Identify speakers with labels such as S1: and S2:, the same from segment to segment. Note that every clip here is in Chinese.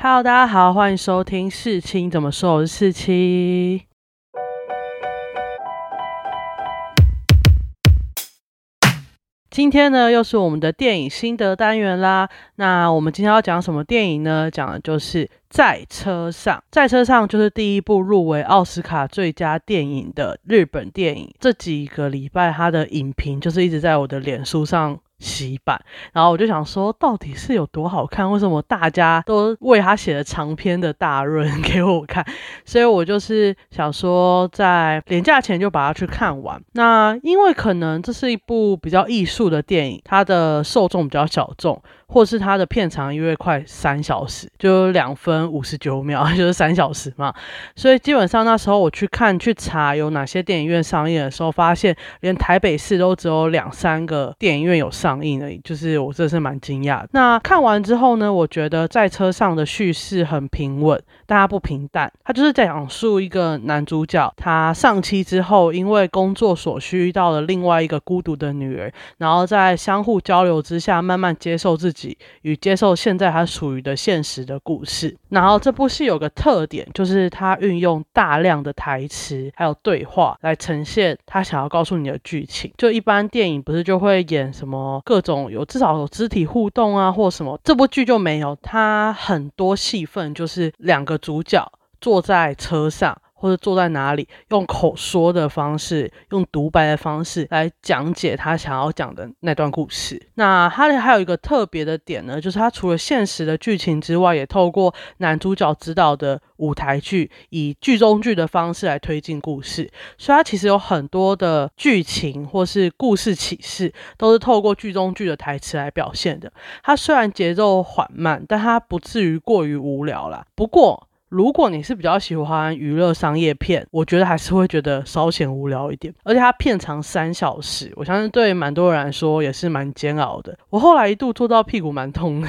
S1: Hello，大家好，欢迎收听世青怎么说，我是世青。今天呢，又是我们的电影心得单元啦。那我们今天要讲什么电影呢？讲的就是在车上，在车上就是第一部入围奥斯卡最佳电影的日本电影。这几个礼拜，它的影评就是一直在我的脸书上。洗版，然后我就想说，到底是有多好看？为什么大家都为他写了长篇的大论 给我看？所以我就是想说，在廉价前就把它去看完。那因为可能这是一部比较艺术的电影，它的受众比较小众。或是它的片长因为快三小时，就两分五十九秒，就是三小时嘛，所以基本上那时候我去看去查有哪些电影院上映的时候，发现连台北市都只有两三个电影院有上映而已，就是我真是蛮惊讶。那看完之后呢，我觉得在车上的叙事很平稳，大家不平淡，他就是在讲述一个男主角他上妻之后，因为工作所需遇到了另外一个孤独的女儿，然后在相互交流之下，慢慢接受自己。与接受现在他属于的现实的故事。然后这部戏有个特点，就是他运用大量的台词还有对话来呈现他想要告诉你的剧情。就一般电影不是就会演什么各种有至少有肢体互动啊，或什么，这部剧就没有。他很多戏份就是两个主角坐在车上。或者坐在哪里，用口说的方式，用独白的方式来讲解他想要讲的那段故事。那哈利还有一个特别的点呢，就是它除了现实的剧情之外，也透过男主角指导的舞台剧，以剧中剧的方式来推进故事。所以它其实有很多的剧情或是故事启示，都是透过剧中剧的台词来表现的。它虽然节奏缓慢，但它不至于过于无聊啦。不过，如果你是比较喜欢娱乐商业片，我觉得还是会觉得稍显无聊一点，而且它片长三小时，我相信对蛮多人来说也是蛮煎熬的。我后来一度坐到屁股蛮痛。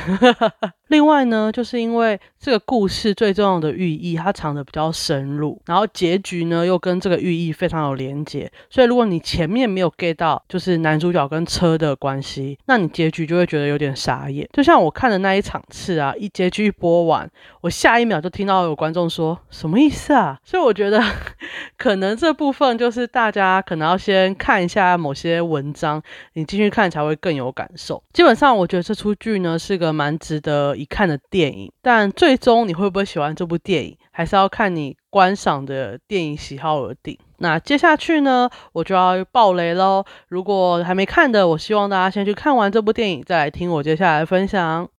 S1: 另外呢，就是因为这个故事最重要的寓意，它藏的比较深入，然后结局呢又跟这个寓意非常有连结，所以如果你前面没有 get 到，就是男主角跟车的关系，那你结局就会觉得有点傻眼。就像我看的那一场次啊，一结局一播完，我下一秒就听到有观众说什么意思啊？所以我觉得 可能这部分就是大家可能要先看一下某些文章，你进去看才会更有感受。基本上我觉得这出剧呢是个蛮值得。一看的电影，但最终你会不会喜欢这部电影，还是要看你观赏的电影喜好而定。那接下去呢，我就要爆雷喽。如果还没看的，我希望大家先去看完这部电影，再来听我接下来分享。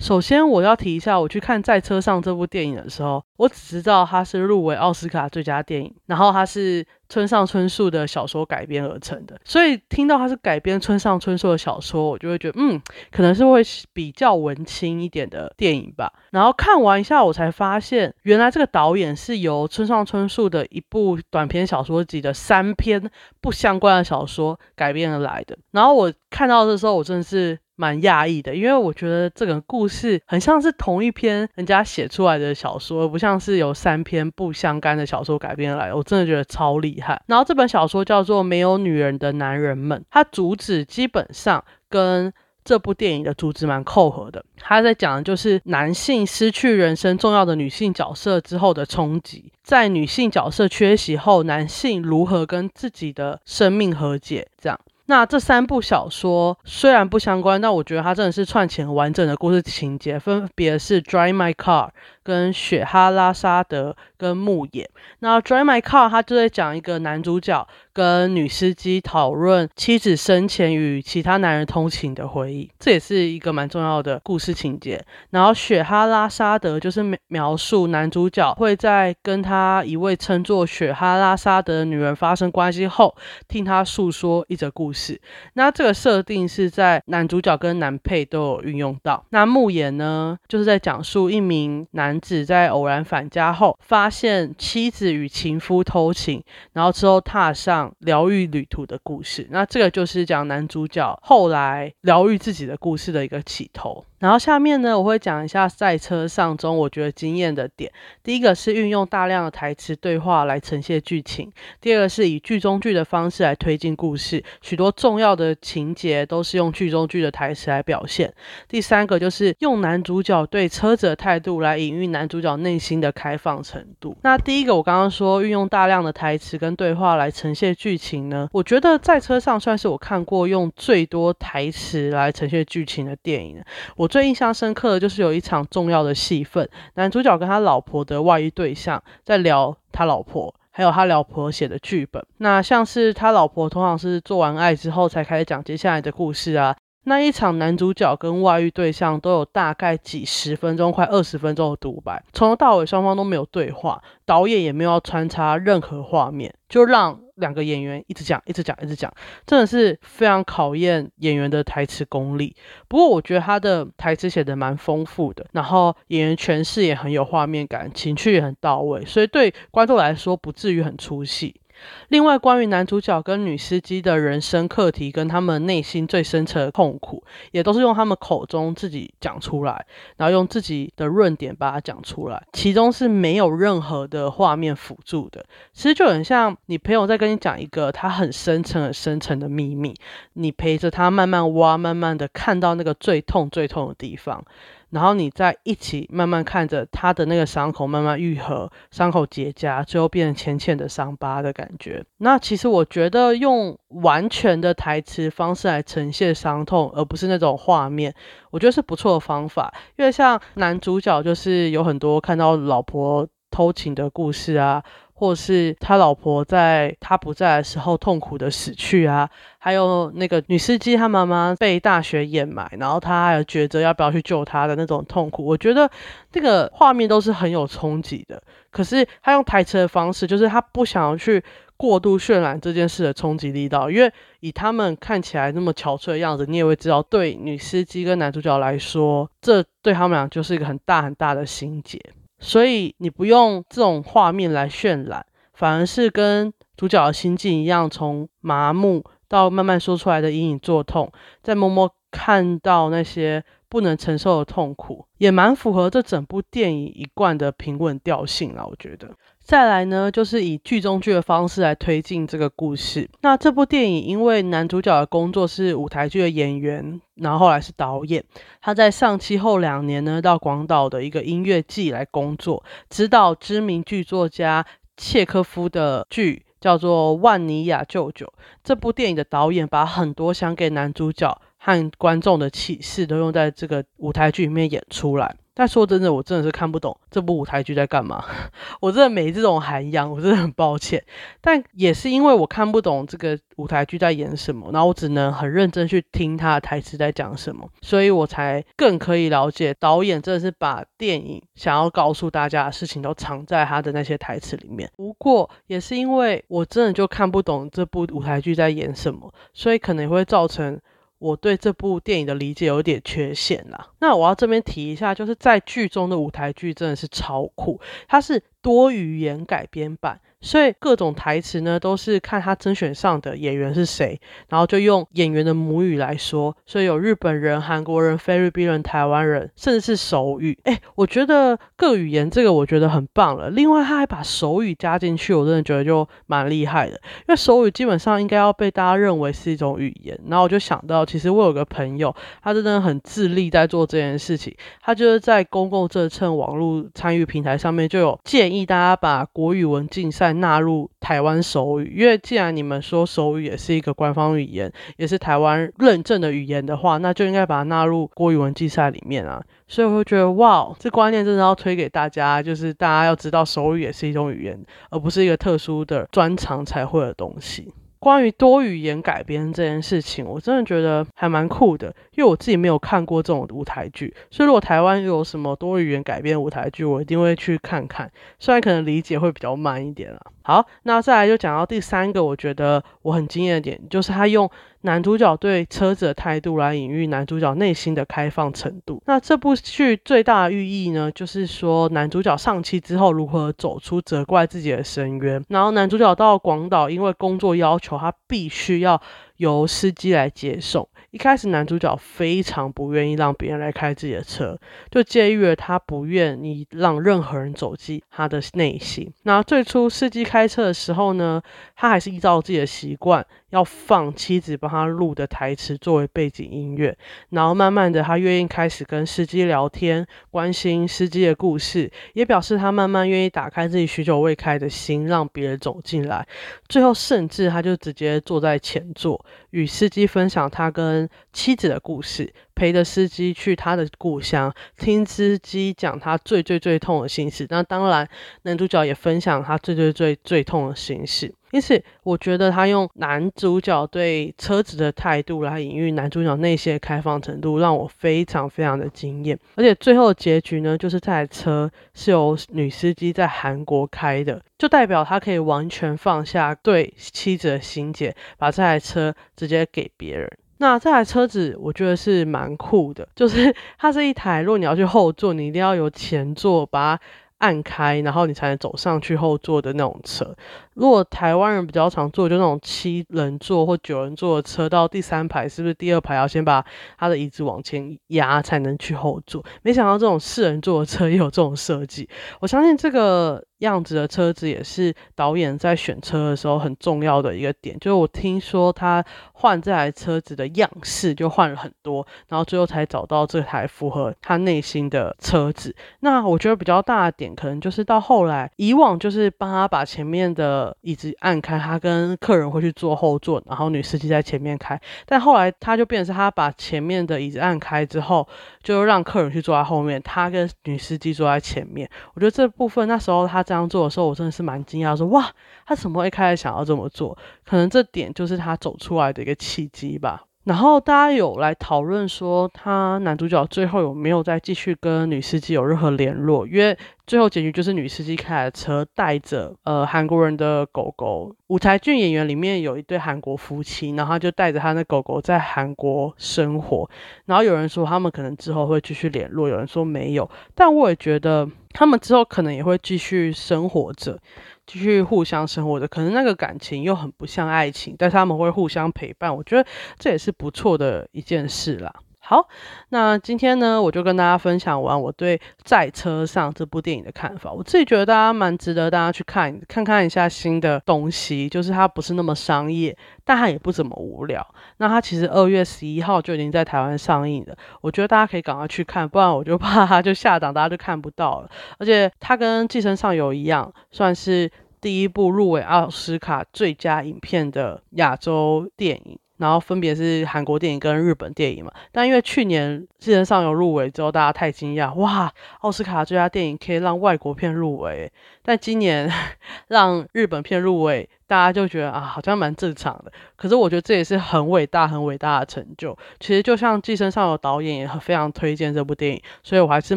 S1: 首先，我要提一下，我去看《在车上》这部电影的时候，我只知道它是入围奥斯卡最佳电影，然后它是。村上春树的小说改编而成的，所以听到它是改编村上春树的小说，我就会觉得，嗯，可能是会比较文青一点的电影吧。然后看完一下，我才发现，原来这个导演是由村上春树的一部短篇小说集的三篇不相关的小说改编而来的。然后我看到的时候，我真的是。蛮讶异的，因为我觉得这个故事很像是同一篇人家写出来的小说，而不像是有三篇不相干的小说改编来。我真的觉得超厉害。然后这本小说叫做《没有女人的男人们》，它主旨基本上跟这部电影的主旨蛮扣合的。他在讲的就是男性失去人生重要的女性角色之后的冲击，在女性角色缺席后，男性如何跟自己的生命和解，这样。那这三部小说虽然不相关，但我觉得它真的是串起完整的故事情节，分别是《Drive My Car》跟《雪哈拉沙德》跟《牧野》。那《Drive My Car》他就在讲一个男主角跟女司机讨论妻子生前与其他男人通情的回忆，这也是一个蛮重要的故事情节。然后《雪哈拉沙德》就是描述男主角会在跟他一位称作雪哈拉沙德的女人发生关系后，听他诉说一则故事。那这个设定是在男主角跟男配都有运用到。那牧野呢，就是在讲述一名男子在偶然返家后，发现妻子与情夫偷情，然后之后踏上疗愈旅途的故事。那这个就是讲男主角后来疗愈自己的故事的一个起头。然后下面呢，我会讲一下赛车上中我觉得惊艳的点。第一个是运用大量的台词对话来呈现剧情，第二个是以剧中剧的方式来推进故事，许多重要的情节都是用剧中剧的台词来表现。第三个就是用男主角对车子的态度来隐喻男主角内心的开放程度。那第一个我刚刚说运用大量的台词跟对话来呈现剧情呢，我觉得赛车上算是我看过用最多台词来呈现剧情的电影。我最印象深刻的就是有一场重要的戏份，男主角跟他老婆的外遇对象在聊他老婆，还有他老婆写的剧本。那像是他老婆通常是做完爱之后才开始讲接下来的故事啊。那一场男主角跟外遇对象都有大概几十分钟，快二十分钟的独白，从头到尾双方都没有对话，导演也没有穿插任何画面，就让两个演员一直讲，一直讲，一直讲，真的是非常考验演员的台词功力。不过我觉得他的台词写的蛮丰富的，然后演员诠释也很有画面感，情绪也很到位，所以对观众来说不至于很出戏。另外，关于男主角跟女司机的人生课题，跟他们内心最深层的痛苦，也都是用他们口中自己讲出来，然后用自己的论点把它讲出来，其中是没有任何的画面辅助的。其实就很像你朋友在跟你讲一个他很深层、很深层的秘密，你陪着他慢慢挖，慢慢的看到那个最痛、最痛的地方。然后你再一起慢慢看着他的那个伤口慢慢愈合，伤口结痂，最后变成浅浅的伤疤的感觉。那其实我觉得用完全的台词方式来呈现伤痛，而不是那种画面，我觉得是不错的方法。因为像男主角就是有很多看到老婆偷情的故事啊。或是他老婆在他不在的时候痛苦的死去啊，还有那个女司机她妈妈被大雪掩埋，然后他还有抉择要不要去救她的那种痛苦，我觉得这个画面都是很有冲击的。可是他用台词的方式，就是他不想要去过度渲染这件事的冲击力道，因为以他们看起来那么憔悴的样子，你也会知道，对女司机跟男主角来说，这对他们俩就是一个很大很大的心结。所以你不用这种画面来渲染，反而是跟主角的心境一样，从麻木到慢慢说出来的隐隐作痛，再默默看到那些不能承受的痛苦，也蛮符合这整部电影一贯的平稳调性啊，我觉得。再来呢，就是以剧中剧的方式来推进这个故事。那这部电影因为男主角的工作是舞台剧的演员，然后后来是导演，他在上期后两年呢，到广岛的一个音乐季来工作，指导知名剧作家切科夫的剧，叫做《万尼亚舅舅》。这部电影的导演把很多想给男主角和观众的启示都用在这个舞台剧里面演出来。但说真的，我真的是看不懂这部舞台剧在干嘛。我真的没这种涵养，我真的很抱歉。但也是因为我看不懂这个舞台剧在演什么，然后我只能很认真去听他的台词在讲什么，所以我才更可以了解导演真的是把电影想要告诉大家的事情都藏在他的那些台词里面。不过也是因为我真的就看不懂这部舞台剧在演什么，所以可能会造成。我对这部电影的理解有点缺陷啦。那我要这边提一下，就是在剧中的舞台剧真的是超酷，它是多语言改编版。所以各种台词呢，都是看他甄选上的演员是谁，然后就用演员的母语来说。所以有日本人、韩国人、菲律宾人、台湾人，甚至是手语。哎，我觉得各语言这个我觉得很棒了。另外他还把手语加进去，我真的觉得就蛮厉害的。因为手语基本上应该要被大家认为是一种语言。然后我就想到，其实我有个朋友，他真的很自立在做这件事情。他就是在公共这称网络参与平台上面就有建议大家把国语文竞赛。纳入台湾手语，因为既然你们说手语也是一个官方语言，也是台湾认证的语言的话，那就应该把它纳入国语文竞赛里面啊。所以我会觉得，哇，这观念真的要推给大家，就是大家要知道手语也是一种语言，而不是一个特殊的专长才会的东西。关于多语言改编这件事情，我真的觉得还蛮酷的，因为我自己没有看过这种舞台剧，所以如果台湾有什么多语言改编舞台剧，我一定会去看看，虽然可能理解会比较慢一点啊。好，那再来就讲到第三个，我觉得我很惊艳的点，就是他用男主角对车子的态度来隐喻男主角内心的开放程度。那这部剧最大的寓意呢，就是说男主角丧妻之后如何走出责怪自己的深渊。然后男主角到广岛，因为工作要求，他必须要由司机来接送。一开始男主角非常不愿意让别人来开自己的车，就介于了他不愿意让任何人走进他的内心。那最初司机开车的时候呢，他还是依照自己的习惯。要放妻子帮他录的台词作为背景音乐，然后慢慢的，他愿意开始跟司机聊天，关心司机的故事，也表示他慢慢愿意打开自己许久未开的心，让别人走进来。最后，甚至他就直接坐在前座，与司机分享他跟妻子的故事。陪着司机去他的故乡，听司机讲他最最最痛的心事。那当然，男主角也分享他最最最最痛的心事。因此，我觉得他用男主角对车子的态度来隐喻男主角内心的开放程度，让我非常非常的惊艳。而且最后结局呢，就是这台车是由女司机在韩国开的，就代表他可以完全放下对妻子的心结，把这台车直接给别人。那这台车子我觉得是蛮酷的，就是 它是一台，如果你要去后座，你一定要有前座把它按开，然后你才能走上去后座的那种车。如果台湾人比较常坐，就那种七人座或九人座的车，到第三排是不是第二排要先把他的椅子往前压才能去后座？没想到这种四人座的车也有这种设计。我相信这个样子的车子也是导演在选车的时候很重要的一个点。就是我听说他换这台车子的样式就换了很多，然后最后才找到这台符合他内心的车子。那我觉得比较大的点可能就是到后来，以往就是帮他把前面的椅子按开，他跟客人会去坐后座，然后女司机在前面开。但后来他就变成是他把前面的椅子按开之后，就让客人去坐在后面，他跟女司机坐在前面。我觉得这部分那时候他这样做的时候，我真的是蛮惊讶，说哇，他怎么会开始想要这么做？可能这点就是他走出来的一个契机吧。然后大家有来讨论说，他男主角最后有没有再继续跟女司机有任何联络？因为最后结局就是女司机开的车带着呃韩国人的狗狗。舞台剧演员里面有一对韩国夫妻，然后就带着他的狗狗在韩国生活。然后有人说他们可能之后会继续联络，有人说没有。但我也觉得他们之后可能也会继续生活着。继续互相生活着，可能那个感情又很不像爱情，但是他们会互相陪伴，我觉得这也是不错的一件事啦。好，那今天呢，我就跟大家分享完我对《在车上》这部电影的看法。我自己觉得大家蛮值得大家去看，看看一下新的东西，就是它不是那么商业，但它也不怎么无聊。那它其实二月十一号就已经在台湾上映了，我觉得大家可以赶快去看，不然我就 怕它就下档，大家就看不到了。而且它跟《寄生上游》一样，算是第一部入围奥斯卡最佳影片的亚洲电影。然后分别是韩国电影跟日本电影嘛，但因为去年世界上有入围之后，大家太惊讶，哇，奥斯卡最佳电影可以让外国片入围，但今年 让日本片入围，大家就觉得啊，好像蛮正常的。可是我觉得这也是很伟大、很伟大的成就。其实就像《寄生上有导演也非常推荐这部电影，所以我还是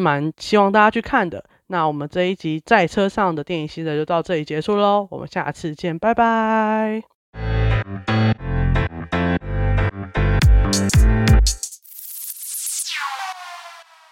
S1: 蛮希望大家去看的。那我们这一集在车上的电影系列就到这里结束喽，我们下次见，拜拜。Bye.